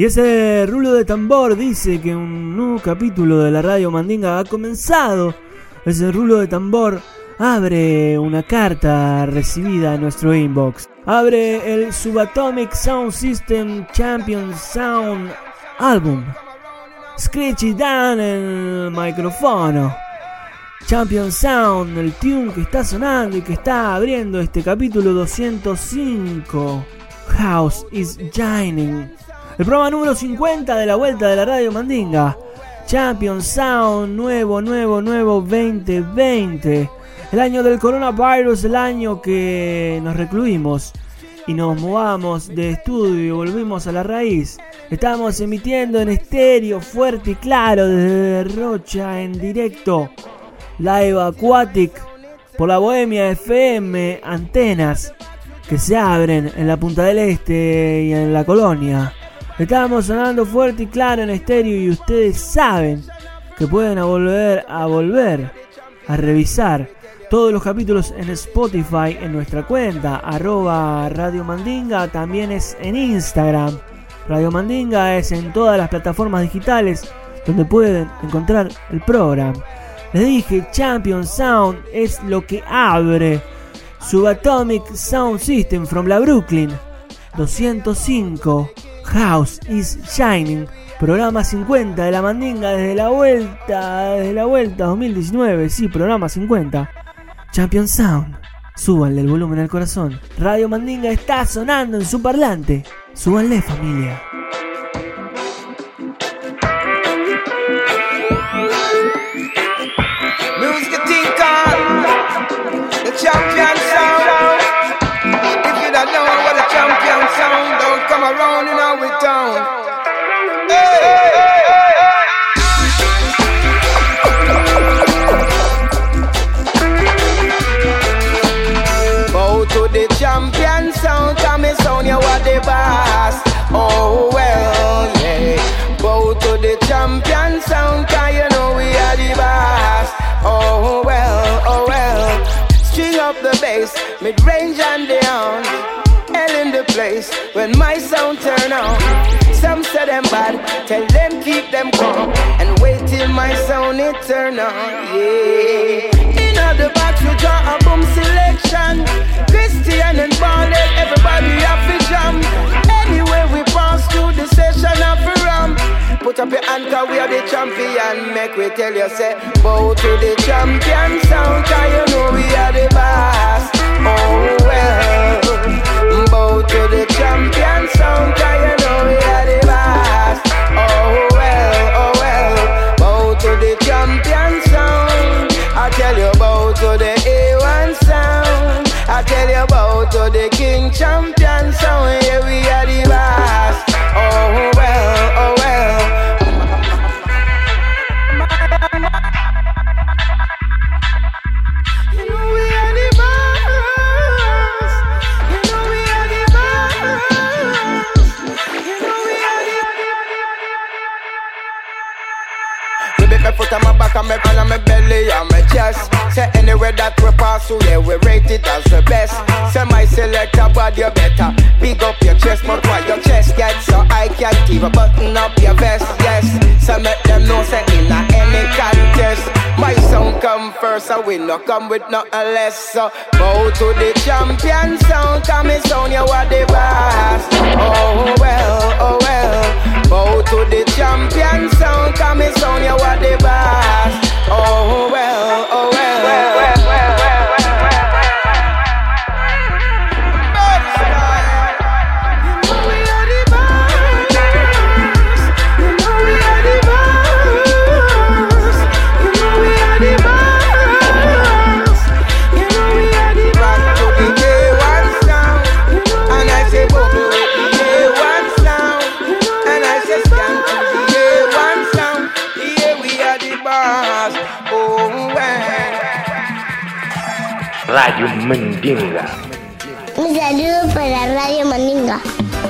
Y ese rulo de tambor dice que un nuevo capítulo de la radio Mandinga ha comenzado. Ese rulo de tambor abre una carta recibida en nuestro inbox. Abre el Subatomic Sound System Champion Sound Album. Screechy down el micrófono. Champion Sound, el tune que está sonando y que está abriendo este capítulo 205. House is Shining. El programa número 50 de la vuelta de la radio Mandinga. Champion Sound, nuevo, nuevo, nuevo 2020. El año del coronavirus, el año que nos recluimos y nos movamos de estudio y volvimos a la raíz. Estamos emitiendo en estéreo fuerte y claro desde Rocha en directo. Live Aquatic por la Bohemia FM, antenas que se abren en la Punta del Este y en la colonia. Estamos sonando fuerte y claro en estéreo y ustedes saben que pueden volver a volver a revisar todos los capítulos en Spotify en nuestra cuenta arroba Radio Mandinga, también es en Instagram. Radio Mandinga es en todas las plataformas digitales donde pueden encontrar el programa. Les dije, Champion Sound es lo que abre Subatomic Sound System from la Brooklyn 205 House is Shining Programa 50 de la Mandinga desde la vuelta, desde la vuelta 2019, sí, programa 50. Champion Sound, súbanle el volumen al corazón. Radio Mandinga está sonando en su parlante. Súbanle familia. Tell them keep them calm. And wait till my sound it turn on. Yeah. In the box we draw a boom selection. Christian and Barlet, everybody have to jam. Anyway we pass through the session of a ram. Put up your And cause we are the champion, make we tell you, say, bow to the champion sound, cause you know we are the boss. Oh well, bow to the champion sound, cause you know we are the. Oh well, oh well, bow to the champion sound. I tell you, bow to the A1 sound. I tell you, bow to the king champion sound. Foot on my back and my hand on my belly and my chest. Say anywhere that we pass through, yeah, we rate it as the best. Say my selector, you better big up your chest, but why your chest gets so I can't even button up your vest. Yes, so make them know say in a any contest. My sound come first, so we no come with nothing less. So bow to the champion sound, come me sound, you are the boss. Oh well, oh well. Bow to the champion sound, come me sound, you are the boss. Oh well. Radio Mandinga. Un saludo para Radio Mandinga.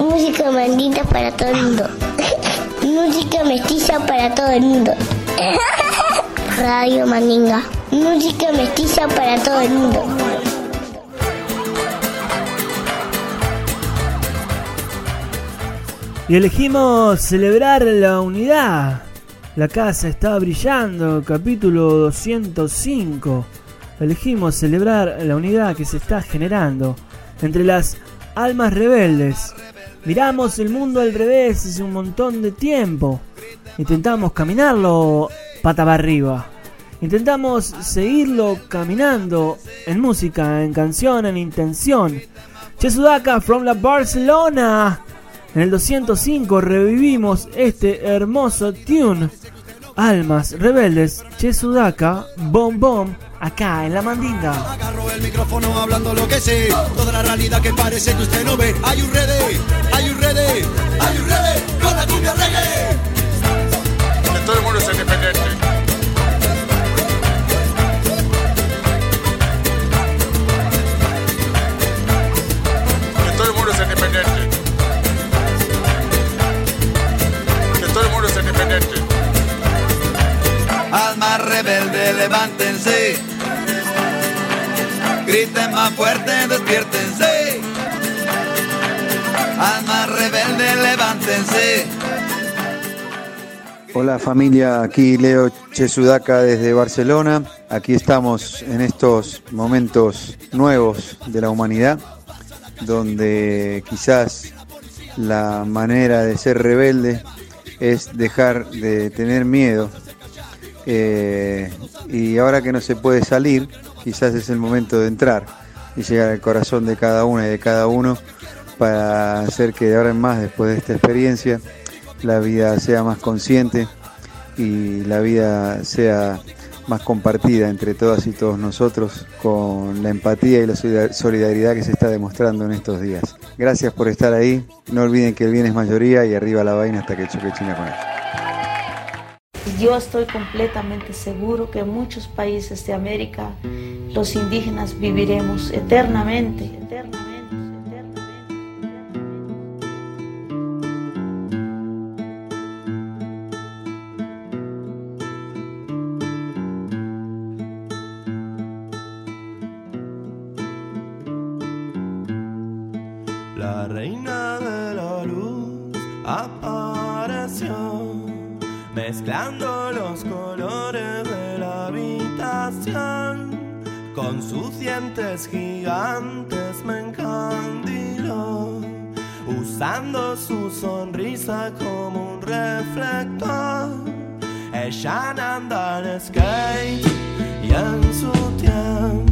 Música mandita para todo el mundo. Música mestiza para todo el mundo. Radio Mandinga. Música mestiza para todo el mundo. Y elegimos celebrar la unidad. La casa está brillando, capítulo 205. Elegimos celebrar la unidad que se está generando entre las almas rebeldes. Miramos el mundo al revés hace un montón de tiempo. Intentamos caminarlo pata para arriba. Intentamos seguirlo caminando en música, en canción, en intención. Chesudaka from la Barcelona. En el 205 revivimos este hermoso tune. Almas rebeldes, Chesudaka, Bom Bom, acá en la mandinga. Agarro el micrófono hablando lo que sé. Toda la realidad que parece que usted no ve. Hay un ready, hay un ready, hay un ready con la cumbia reggae. Que todo el mundo es independiente. Almas rebelde, levántense. Griten más fuerte, despiértense. Almas rebelde, levántense. Hola familia, aquí Leo Chesudaka desde Barcelona. Aquí estamos en estos momentos nuevos de la humanidad, donde quizás la manera de ser rebelde es dejar de tener miedo. Eh, y ahora que no se puede salir, quizás es el momento de entrar y llegar al corazón de cada una y de cada uno para hacer que de ahora en más, después de esta experiencia, la vida sea más consciente y la vida sea más compartida entre todas y todos nosotros con la empatía y la solidar- solidaridad que se está demostrando en estos días. Gracias por estar ahí. No olviden que el bien es mayoría y arriba la vaina hasta que choque China con él. Yo estoy completamente seguro que en muchos países de América los indígenas viviremos eternamente, eternamente. La reina mezclando los colores de la habitación. Con sus dientes gigantes me encandiló, usando su sonrisa como un reflector. Ella anda en skate y en su tiempo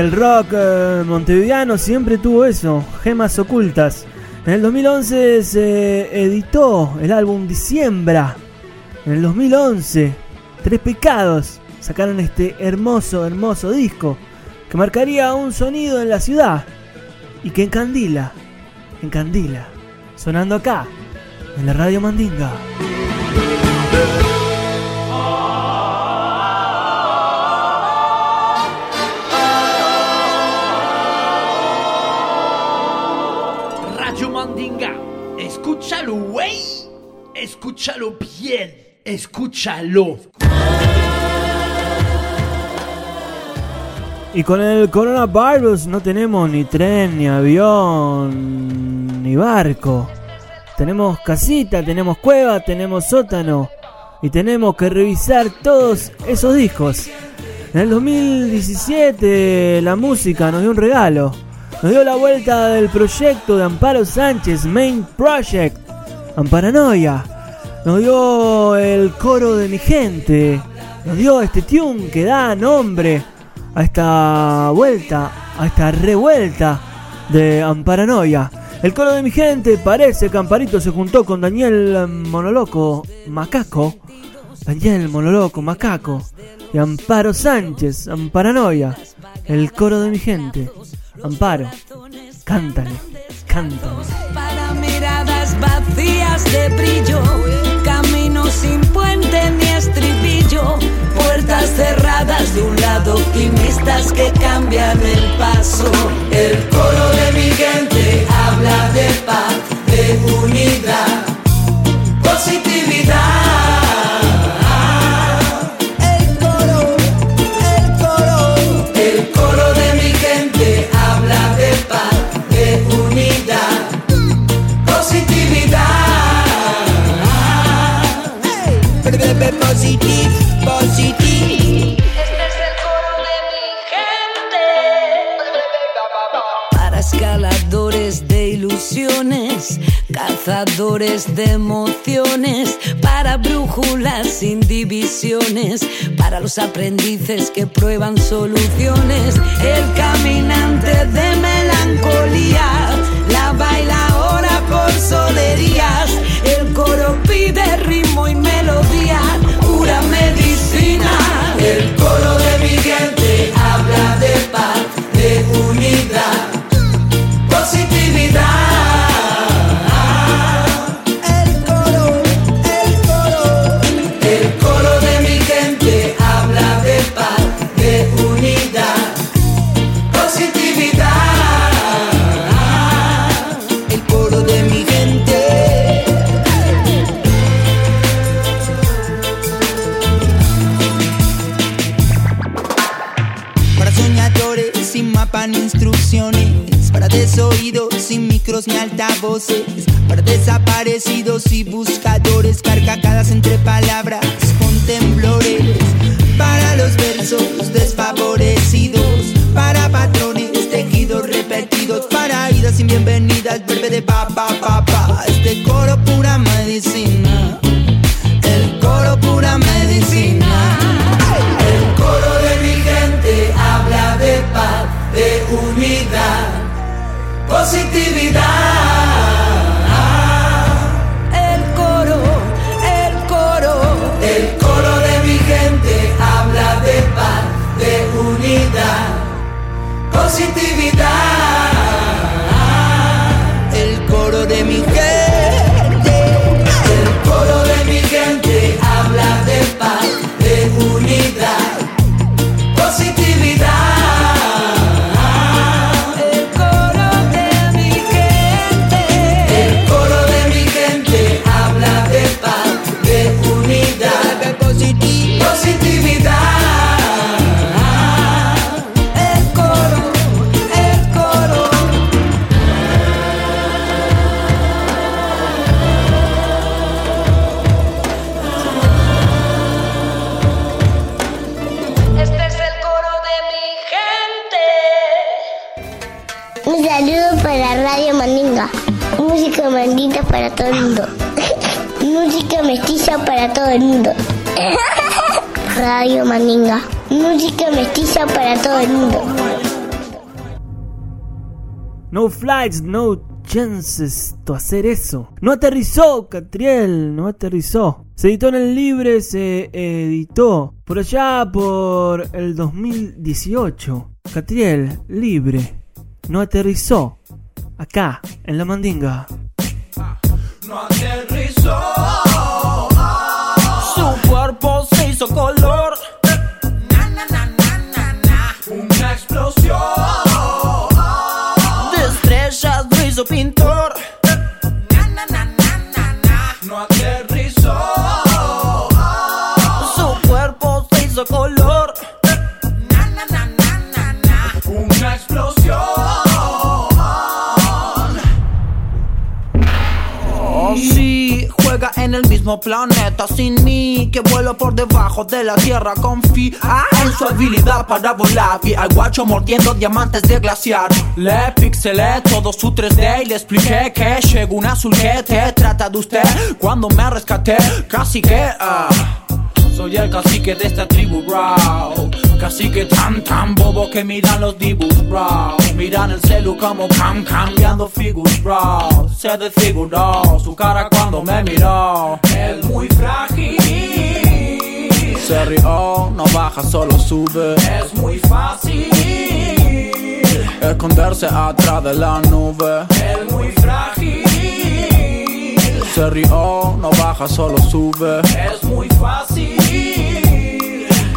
el rock eh, montevideano siempre tuvo eso, gemas ocultas. En el 2011 se editó el álbum Diciembra. En el 2011, Tres Pecados sacaron este hermoso, hermoso disco que marcaría un sonido en la ciudad y que encandila, encandila, sonando acá, en la radio Mandinga. Escúchalo bien, escúchalo. Y con el coronavirus no tenemos ni tren, ni avión, ni barco. Tenemos casita, tenemos cueva, tenemos sótano. Y tenemos que revisar todos esos discos. En el 2017 la música nos dio un regalo. Nos dio la vuelta del proyecto de Amparo Sánchez, Main Project, Amparanoia. Nos dio el coro de mi gente. Nos dio este tune que da nombre a esta vuelta, a esta revuelta de Amparanoia. El coro de mi gente parece que Amparito se juntó con Daniel Monoloco Macaco. Daniel Monoloco Macaco. Y Amparo Sánchez, Amparanoia. El coro de mi gente. Amparo, cántale, cántale. Vacías de brillo, camino sin puente ni estribillo, puertas cerradas de un lado, optimistas que cambian el paso. El coro de mi gente habla de paz, de unidad, positividad. Cazadores de emociones, para brújulas sin divisiones, para los aprendices que prueban soluciones, el caminante de melancolía, la baila desaparecidos y el mundo. Radio Mandinga. Música mestiza para todo el mundo. No flights, no chances to hacer eso. No aterrizó, Catriel, no aterrizó. Se editó en el libre, se editó por allá por el 2018. Catriel, libre, no aterrizó. Acá, en la mandinga. no aterrizó. Su cuerpo se hizo color. Una explosión de estrellas lo hizo pintor. En el mismo planeta sin mí Que vuelo por debajo de la tierra Confía en su habilidad para volar Vi al guacho mordiendo diamantes de glaciar. Le pixelé todo su 3D y le expliqué que llegó un azul que te trata de usted Cuando me rescaté, casi que... ah, soy el cacique de esta tribu, bro. Cacique tan tan bobo que miran los dibujos, bro. Miran el celu como cam cambiando figuras, bro. Se desfiguró su cara cuando me miró. Es muy frágil. Se rió, no baja, solo sube. Es muy fácil. Esconderse atrás de la nube. Es muy frágil. Se rió, no baja, solo sube. Es muy fácil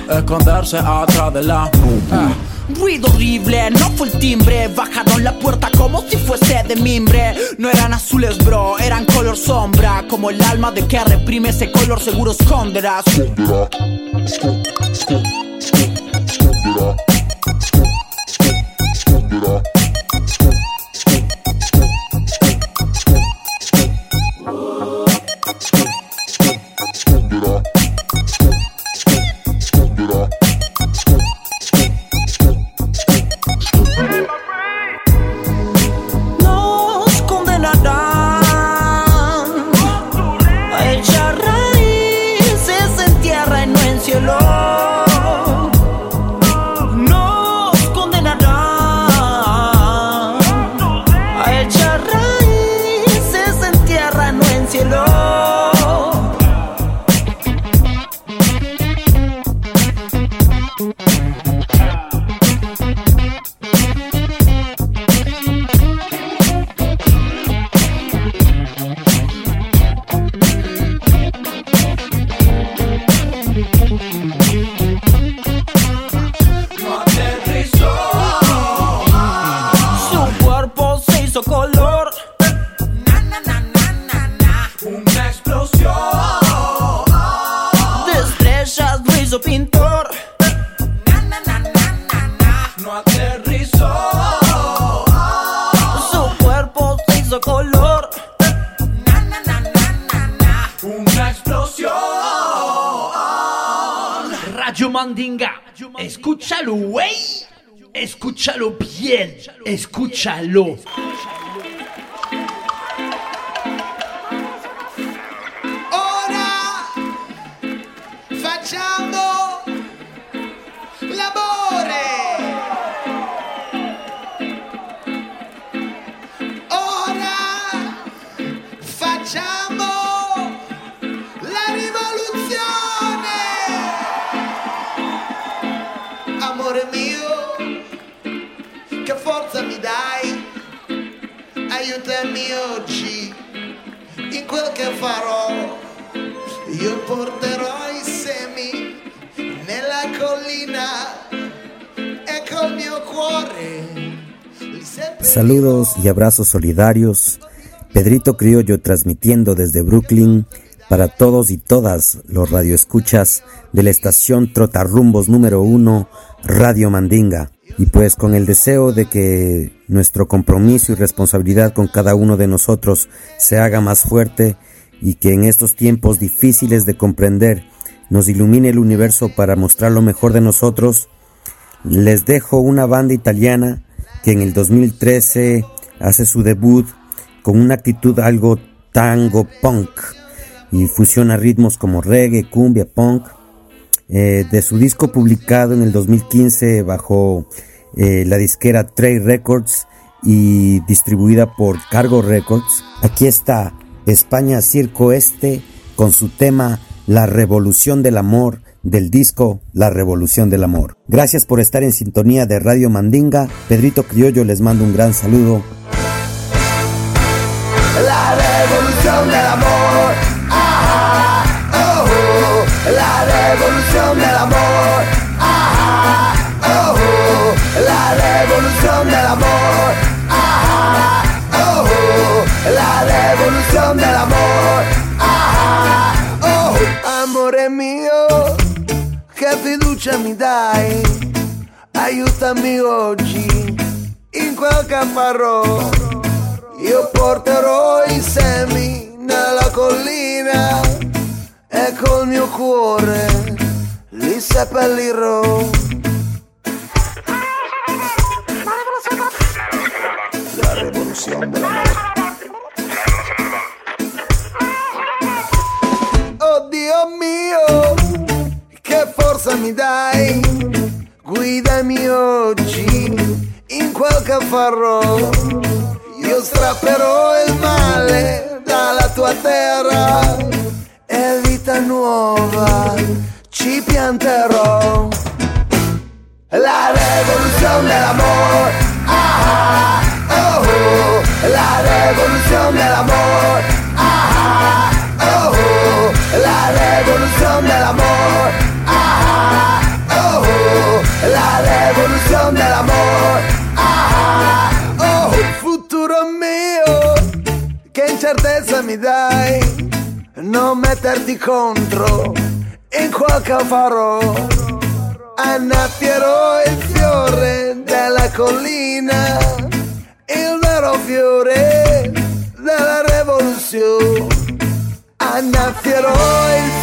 Esconderse atrás de la nube Ruido horrible, no fue el timbre. Bajaron la puerta como si fuese de mimbre. No eran azules bro, eran color sombra. Como el alma de que reprime ese color seguro esconderás hizo color. Na, na, na, na, na, Una explosión. Rayo Mandinga, escúchalo, wey. Escúchalo bien, escúchalo. Quel che farò. Io porterò i semi nella collina e col mio cuore li seppellirò. Saludos y abrazos solidarios. Pedrito Criollo transmitiendo desde Brooklyn para todos y todas los radioescuchas de la estación Trotarrumbos número uno, Radio Mandinga. Y pues con el deseo de que nuestro compromiso y responsabilidad con cada uno de nosotros se haga más fuerte y que en estos tiempos difíciles de comprender nos ilumine el universo para mostrar lo mejor de nosotros, les dejo una banda italiana que en el 2013 hace su debut con una actitud algo tango punk y fusiona ritmos como reggae, cumbia, punk. Eh, de su disco publicado en el 2015 bajo eh, la disquera Trey Records y distribuida por Cargo Records, aquí está España Circo Este con su tema La Revolución del Amor del disco La Revolución del Amor. Gracias por estar en sintonía de Radio Mandinga. Pedrito Criollo les mando un gran saludo. La revolución del amor. Revolución del amor. Ah, oh. La revolución del amor. Ah, oh, oh. La revolución del amor. Ah, oh. Amore mio, che fiducia mi dai? Aiutami oggi in quel che farò. Io porterò i semi nella collina e col mio cuore li seppellirò. La rivoluzione dell'amore. Oh Dio mio, che forza mi dai? Guidami oggi in quel che farò. Io strapperò il male dalla tua terra e vita nuova ci pianterò. La rivoluzione dell'amore, ah, oh, oh, la rivoluzione dell'amore, ah, oh, oh, la rivoluzione dell'amore, ah, oh, oh, la rivoluzione dell'amore, ah, oh, futuro mio, che incertezza mi dai, non metterti contro in quel farò. Annaffierò il fiore della collina, il vero fiore della rivoluzione. Annaffierò il fiore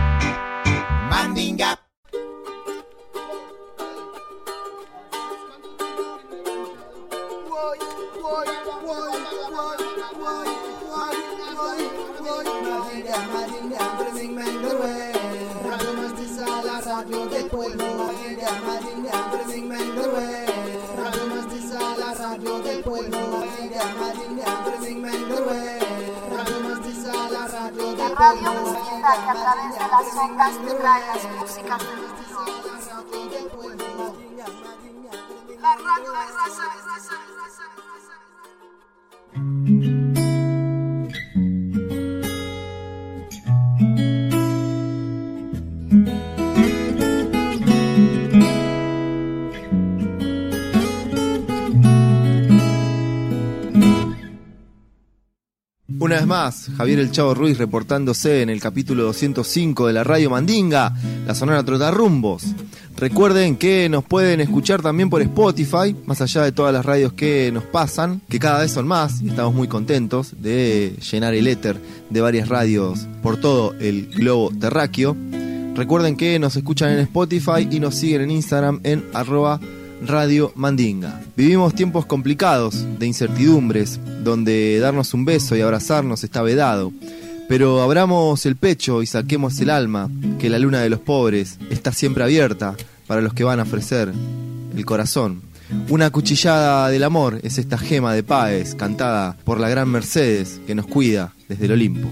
single way. De de de Radio que a través de las ondas te trae las músicas de más, Javier El Chavo Ruiz reportándose en el capítulo 205 de la Radio Mandinga, la Sonora Trotarrumbos. Recuerden que nos pueden escuchar también por Spotify, más allá de todas las radios que nos pasan, que cada vez son más y estamos muy contentos de llenar el éter de varias radios por todo el globo terráqueo. Recuerden que nos escuchan en Spotify y nos siguen en Instagram en arroba Radio Mandinga. Vivimos tiempos complicados, de incertidumbres, donde darnos un beso y abrazarnos está vedado. Pero abramos el pecho y saquemos el alma, que la luna de los pobres está siempre abierta para los que van a ofrecer el corazón. Una cuchillada del amor es esta gema de Páez, cantada por la gran Mercedes, que nos cuida desde el Olimpo.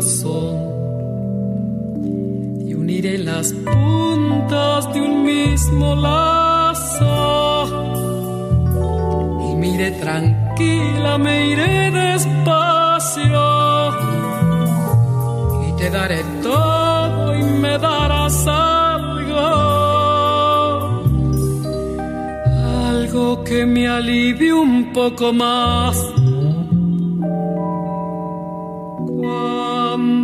Y uniré las puntas de un mismo lazo. Y mire tranquila, me iré despacio y te daré todo y me darás algo. Algo que me alivie un poco más.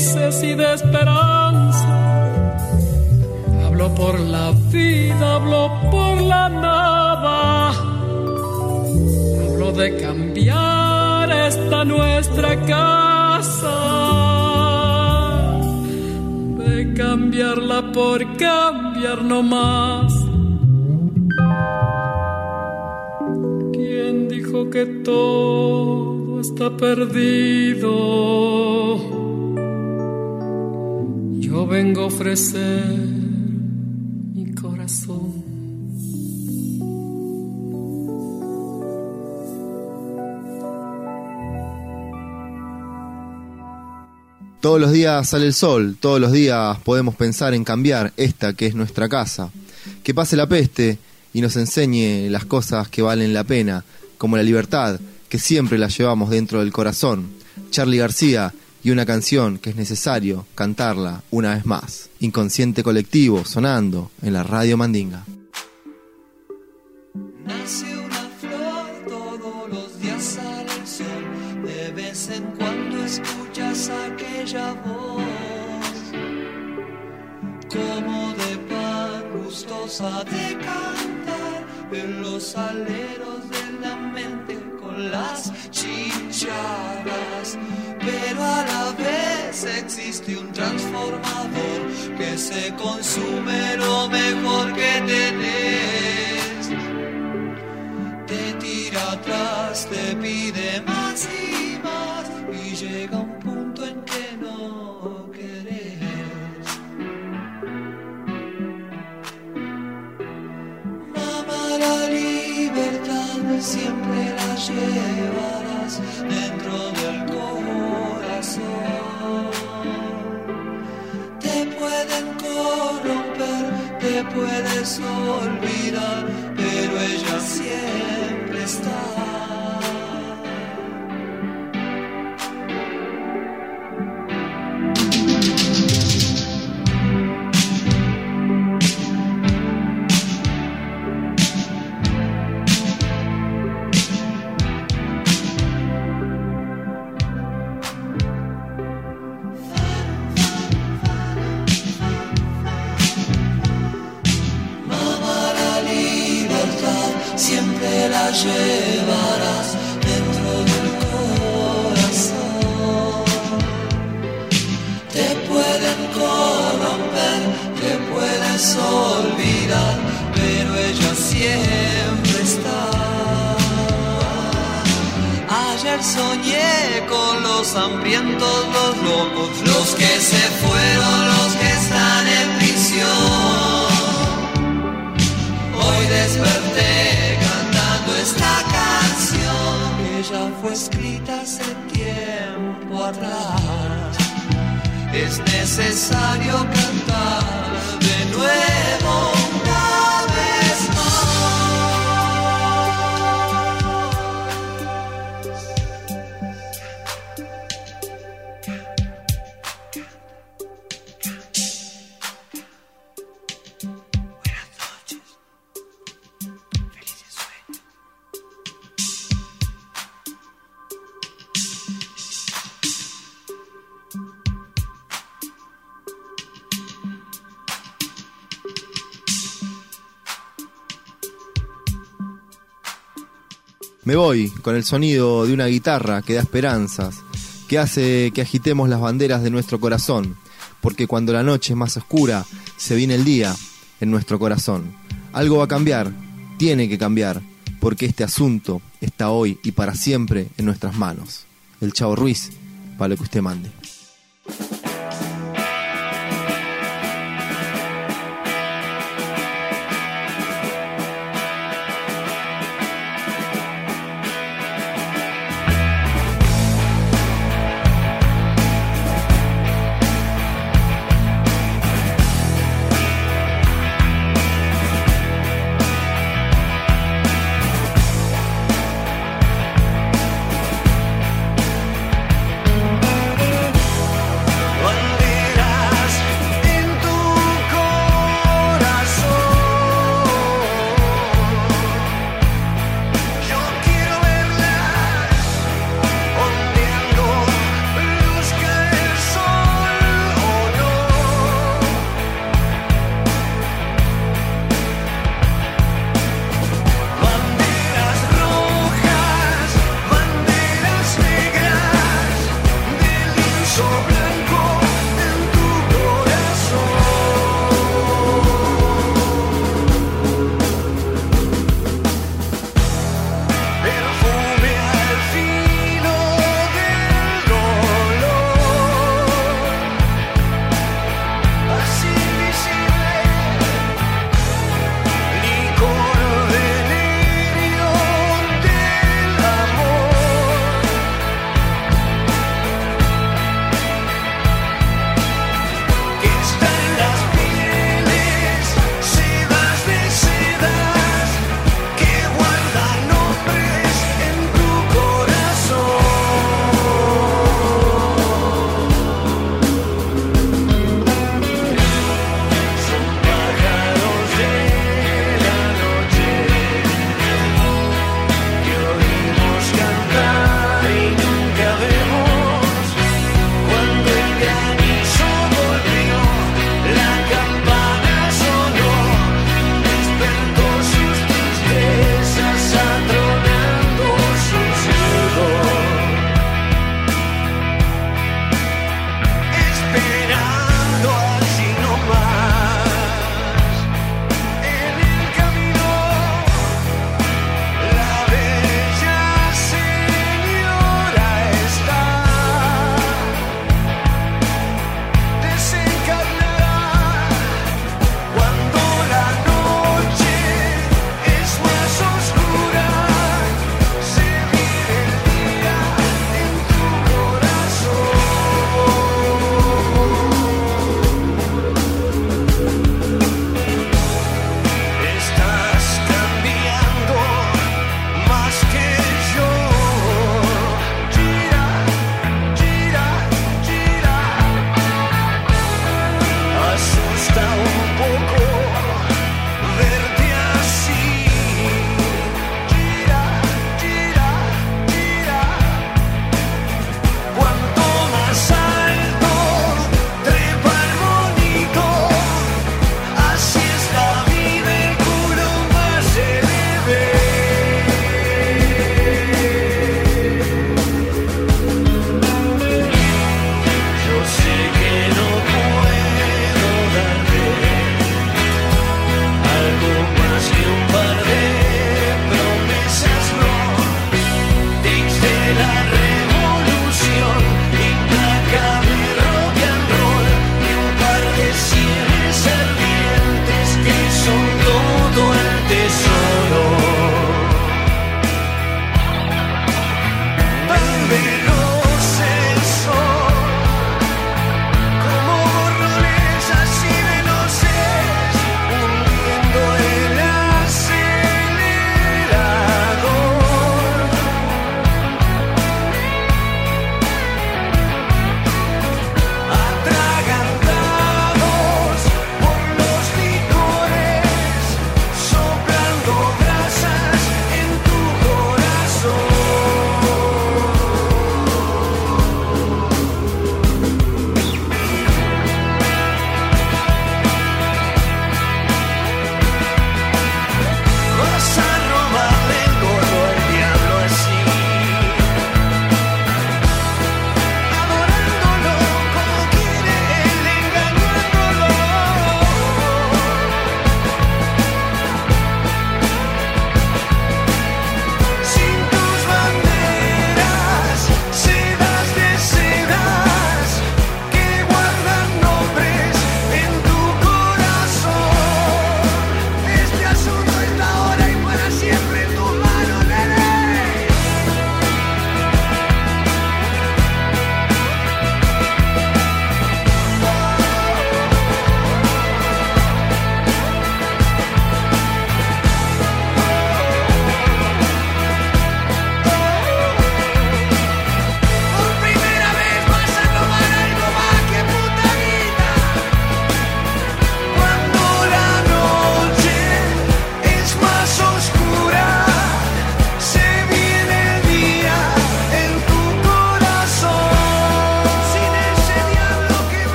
y de esperanza. Hablo por la vida, hablo por la nada. Hablo de cambiar esta nuestra casa. De cambiarla por cambiar no más. ¿Quién dijo que todo está perdido? Vengo a ofrecer mi corazón. Todos los días sale el sol, todos los días podemos pensar en cambiar esta que es nuestra casa. Que pase la peste y nos enseñe las cosas que valen la pena, como la libertad, que siempre la llevamos dentro del corazón. Charlie García y una canción que es necesario cantarla una vez más. Inconsciente colectivo sonando en la radio Mandinga. Nace una flor, todos los días el sol. De vez en cuando escuchas aquella voz, como de pan gustosa de cantar en los aleros de la mente con las chicharras. Pero a la vez existe un transformador que se consume lo mejor que tenés te tira atrás, te pide más y más y llega un siempre la llevarás dentro del corazón. Te pueden corromper, te puedes olvidar, pero ella siempre está. Llevarás dentro del corazón. Te pueden corromper, te puedes olvidar, pero ella siempre está. Ayer soñé con los hambrientos, los locos, los que se fueron, los que están en prisión. Hoy desperté esta canción. Ella fue escrita hace tiempo atrás. Es necesario cantar de nuevo Me voy con el sonido de una guitarra que da esperanzas, que hace que agitemos las banderas de nuestro corazón, porque cuando la noche es más oscura, se viene el día en nuestro corazón. Algo va a cambiar, tiene que cambiar, porque este asunto está hoy y para siempre en nuestras manos. El Chavo Ruiz, para lo que usted mande.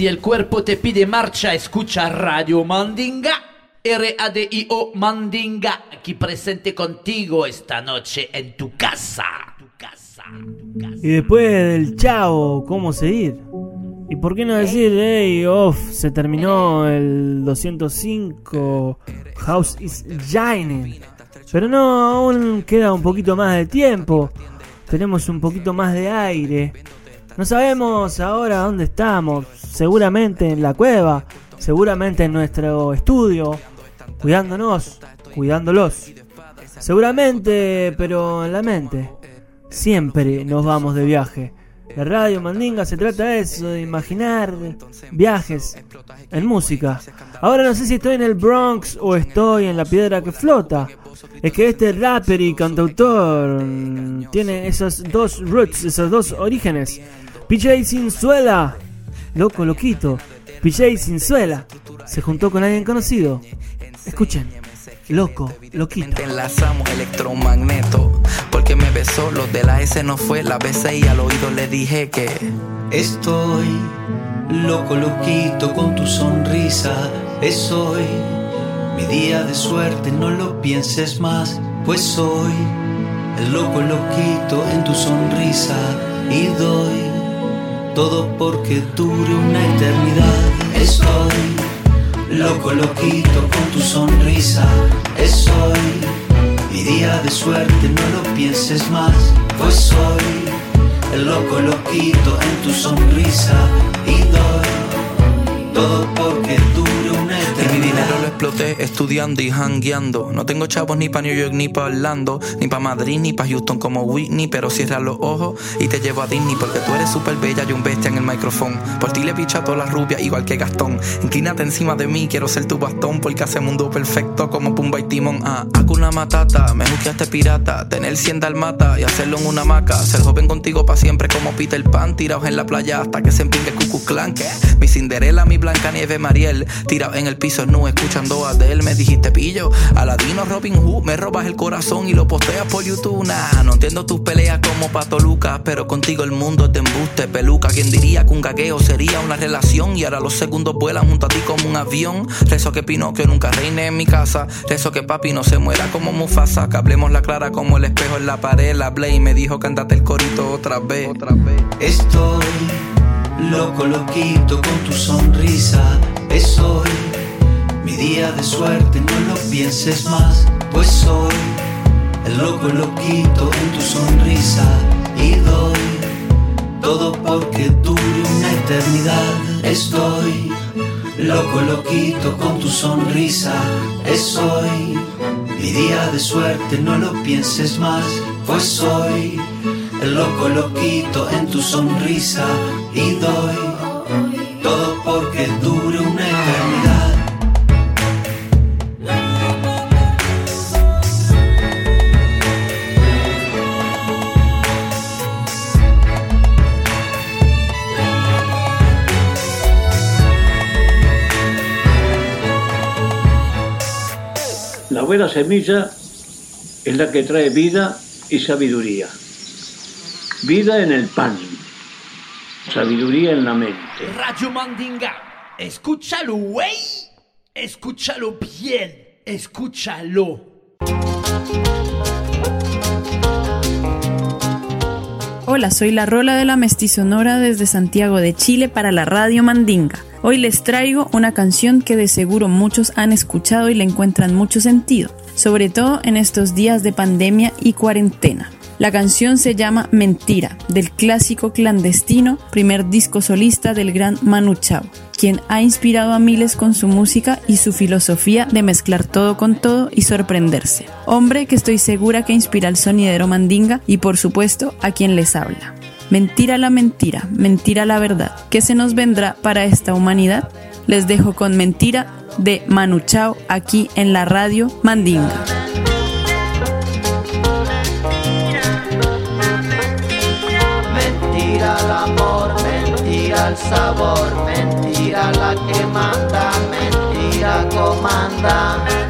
Si el cuerpo te pide marcha, escucha Radio Mandinga. R-A-D-I-O Mandinga, aquí presente contigo esta noche en tu casa. Y después del chavo, ¿cómo seguir? ¿Y por qué no decir, hey, off, se terminó el 205, House is Shining? Pero no, aún queda un poquito más de tiempo, tenemos un poquito más de aire. No sabemos ahora dónde estamos, seguramente en la cueva, seguramente en nuestro estudio, cuidándonos, cuidándolos. Seguramente, pero en la mente, siempre nos vamos de viaje. La radio Mandinga se trata de eso, de imaginar viajes en música. Ahora no sé si estoy en el Bronx o estoy en la piedra que flota. Es que este rapper y cantautor tiene esos dos roots, esos dos orígenes. PJ Sinzuela, loco, loquito. PJ Sinzuela se juntó con alguien conocido. Escuchen, loco, loquito. Enlazamos electromagneto porque me besó, lo de la S no fue, la besé y al oído le dije que Estoy loco, loquito con tu sonrisa. Es hoy mi día de suerte, no lo pienses más. Pues soy el loco, loquito en tu sonrisa. Y doy todo porque dure una eternidad. Estoy loco, loquito con tu sonrisa. Es hoy mi día de suerte, no lo pienses más. Pues soy el loco loquito en tu sonrisa y doy todo estudiando y hangueando. No tengo chavos ni pa' New York, ni pa' Orlando, ni pa' Madrid, ni pa' Houston como Whitney. Pero cierra los ojos y te llevo a Disney porque tú eres súper bella y un bestia en el micrófono. Por ti le picho a todas las rubias igual que Gastón. Inclínate encima de mí, quiero ser tu bastón porque hace mundo perfecto como Pumba y Timón. Ah, una Matata, me este pirata. Tener 100 dalmata y hacerlo en una hamaca. Ser joven contigo pa' siempre como Peter Pan. Tirados en la playa hasta que se empingue el Cucu Clan. Mi Cinderela, mi Blanca Nieve Mariel. Tirados en el piso nu escuchando Leo, Adel, me dijiste pillo. Aladino, Robin Hood, me robas el corazón y lo posteas por YouTube. Nah, no entiendo tus peleas como Pato Lucas, pero contigo el mundo es de embuste, peluca. Quien diría que un gagueo sería una relación y ahora los segundos vuelan junto a ti como un avión. Rezo que Pinocchio nunca reine en mi casa. Rezo que papi no se muera como Mufasa. Que hablemos la clara como el espejo en la pared. La Blay me dijo cántate el corito otra vez. Otra vez. Estoy loco, loquito con tu sonrisa. Es hoy mi día de suerte, no lo pienses más, pues soy el loco, loquito en tu sonrisa. Y doy todo porque dure una eternidad. Estoy loco, loquito con tu sonrisa. Es hoy mi día de suerte, no lo pienses más, pues soy el loco, loquito en tu sonrisa. Y doy todo porque dure una La buena semilla es la que trae vida y sabiduría. Vida en el pan, sabiduría en la mente. Radio Mandinga, escúchalo, güey. Escúchalo bien, escúchalo. Hola, soy la Rola de la Mestizonora desde Santiago de Chile para la Radio Mandinga. Hoy les traigo una canción que de seguro muchos han escuchado y le encuentran mucho sentido, sobre todo en estos días de pandemia y cuarentena. La canción se llama Mentira, del clásico clandestino, primer disco solista del gran Manu Chao, quien ha inspirado a miles con su música y su filosofía de mezclar todo con todo y sorprenderse. Hombre que estoy segura que inspira al sonidero mandinga y por supuesto a quien les habla. Mentira la mentira, mentira la verdad. ¿Qué se nos vendrá para esta humanidad? Les dejo con Mentira de Manu Chao aquí en la radio Mandinga. Mentira el mentira sabor, mentira la que manda, mentira comanda.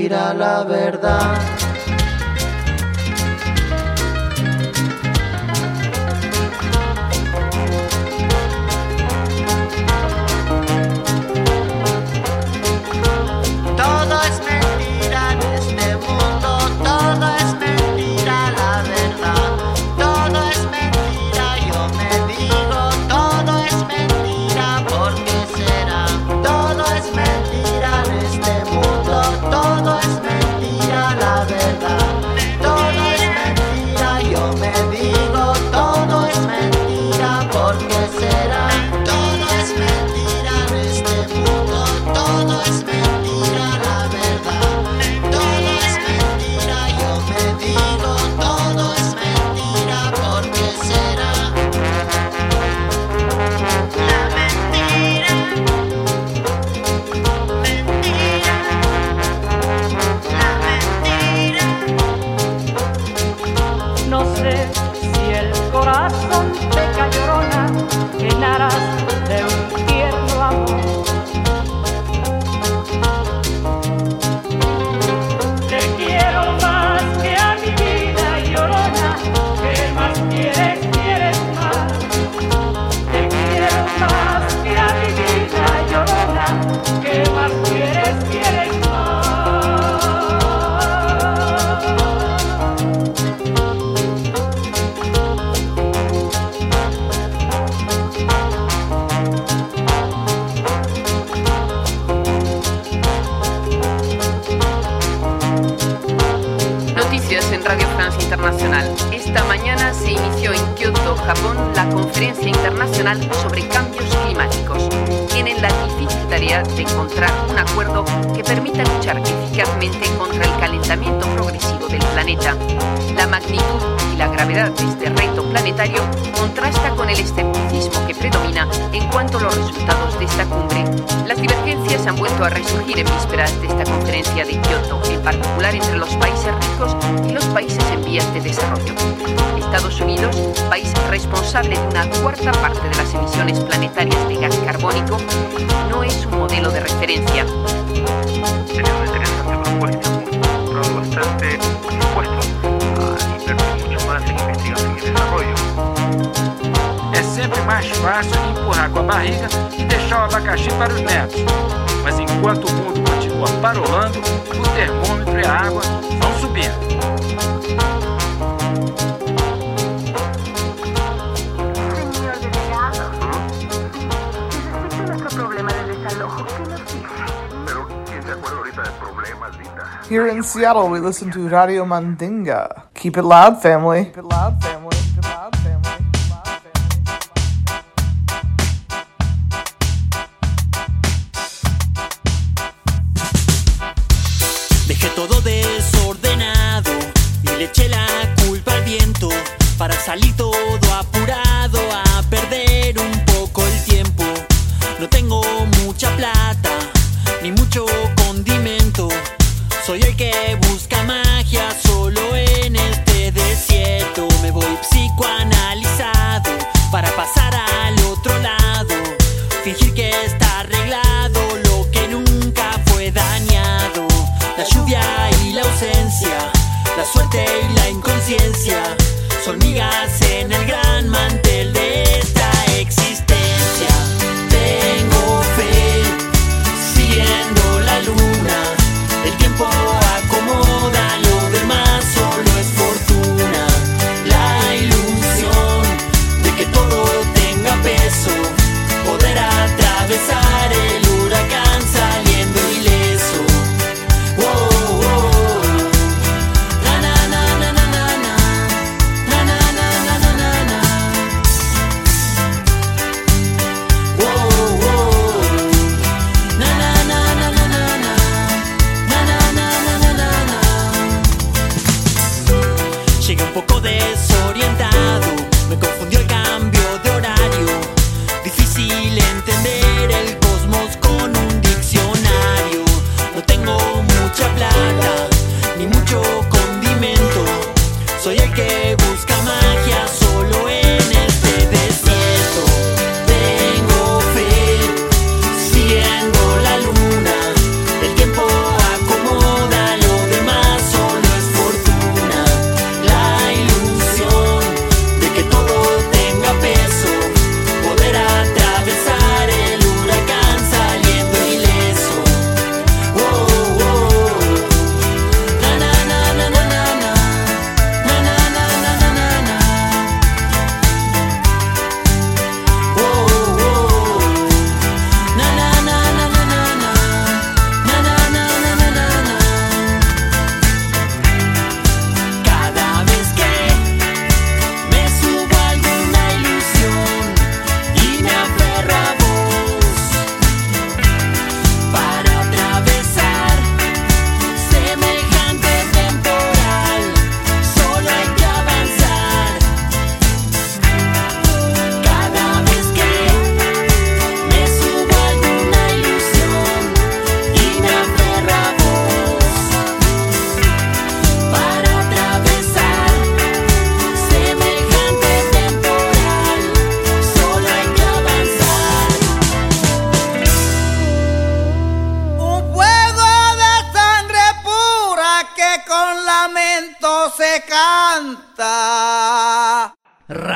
Mentira la verdad. Permita luchar eficazmente contra el calentamiento progresivo del planeta. La magnitud y la gravedad de este reto planetario contrasta con el escepticismo que predomina en cuanto a los resultados de esta cumbre. Las divergencias han vuelto a resurgir en vísperas de esta conferencia de Kioto, en particular entre los países ricos y los países en vías de desarrollo. Estados Unidos, país responsable de una cuarta parte de las emisiones planetarias de gas carbónico, no es un modelo de referencia. Sería bastante a invertir mucho más em investigação e desenvolvimento. É sempre mais fácil empurrar com a barriga e deixar o abacaxi para os netos. Mas enquanto o mundo continua parolando, o termômetro e a água vão subindo. Here in Seattle, we listen to Radio Mandinga. Keep it loud, family. Keep it loud, family. Keep it loud, family. Dejé todo desordenado y le eché la culpa al viento para salir todo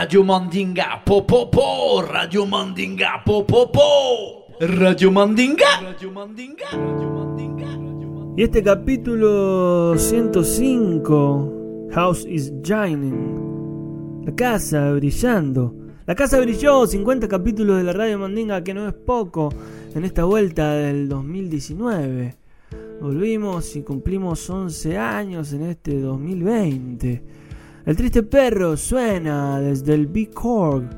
Radio Mandinga, po po Radio Mandinga, po po po, Radio Mandinga. Y este capítulo 105, House is Shining. La casa brillando. La casa brilló, 50 capítulos de la radio Mandinga, que no es poco, en esta vuelta del 2019. Volvimos y cumplimos 11 años en este 2020. El triste perro suena desde el Big Korg.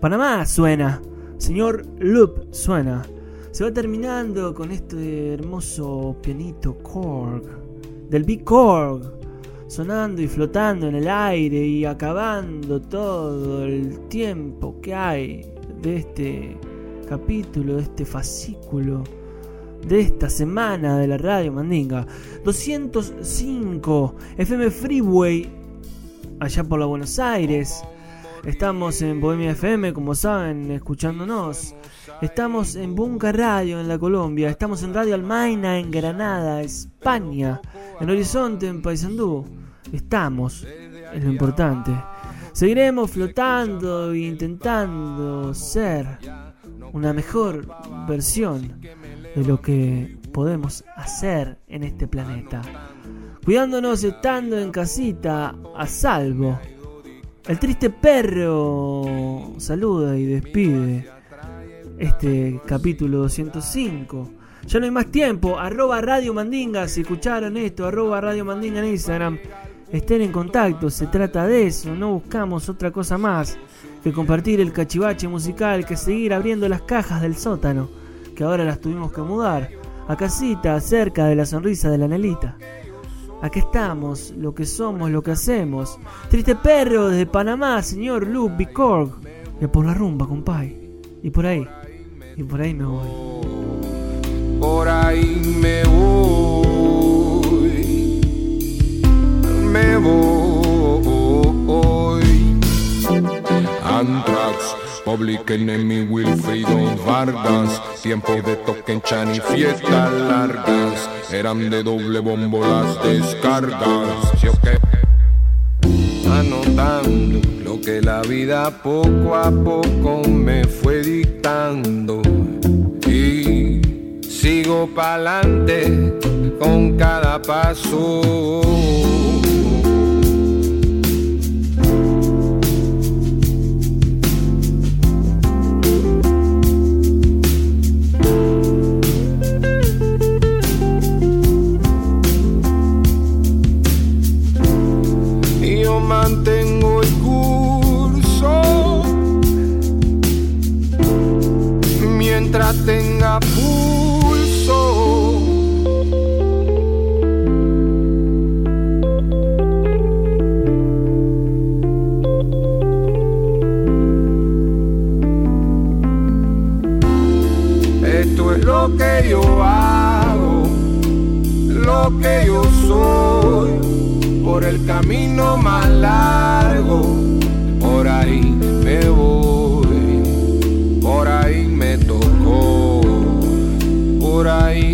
Panamá suena. Señor Loop suena. Se va terminando con este hermoso pianito Korg. Del Big Korg. Sonando y flotando en el aire y acabando todo el tiempo que hay de este capítulo, de este fascículo, de esta semana de la radio Mandinga. 205 FM Freeway, allá por la Buenos Aires. Estamos en Bohemia FM, como saben, escuchándonos. Estamos en Bunca Radio en la Colombia. Estamos en Radio Almaina en Granada, España. En Horizonte, en Paysandú. Estamos, es lo importante. Seguiremos flotando e intentando ser una mejor versión de lo que podemos hacer en este planeta. Cuidándonos estando en casita a salvo. El triste perro saluda y despide este capítulo 205. Ya no hay más tiempo. Arroba Radio Mandinga. Si escucharon esto, arroba Radio Mandinga en Instagram. Estén en contacto. Se trata de eso. No buscamos otra cosa más que compartir el cachivache musical. Que seguir abriendo las cajas del sótano. Que ahora las tuvimos que mudar. A casita, cerca de la sonrisa de la Nelita. Aquí estamos, lo que somos, lo que hacemos. Triste perro desde Panamá, señor Luke Bicorg. Y por la rumba, compay. Y por ahí. Y por ahí me voy. por ahí me voy, me voy. Anthrax, Public Enemy, Wilfrido Vargas, tiempo de toquenchan y fiestas largas, eran de doble bombo las descargas. Anotando lo que la vida poco a poco me fue dictando y sigo pa'lante con cada paso. Tenga pulso. Esto es lo que yo hago, lo que yo soy, por el camino más largo, por ahí me voy, por ahí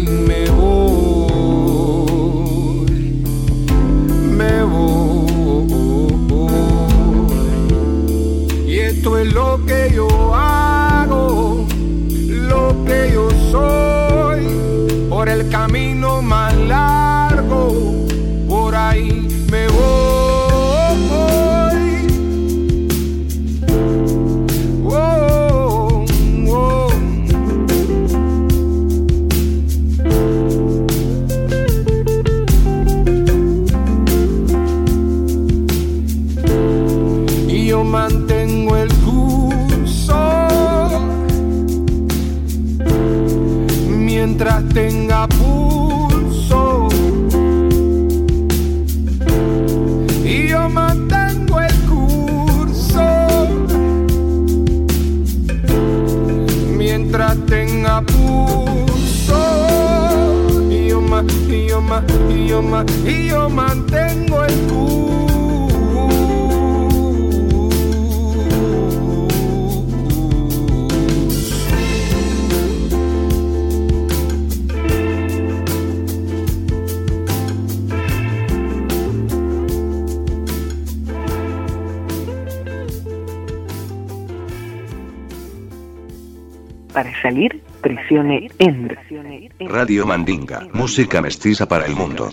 Para salir, presione Enter. Radio Mandinga, música mestiza para el mundo.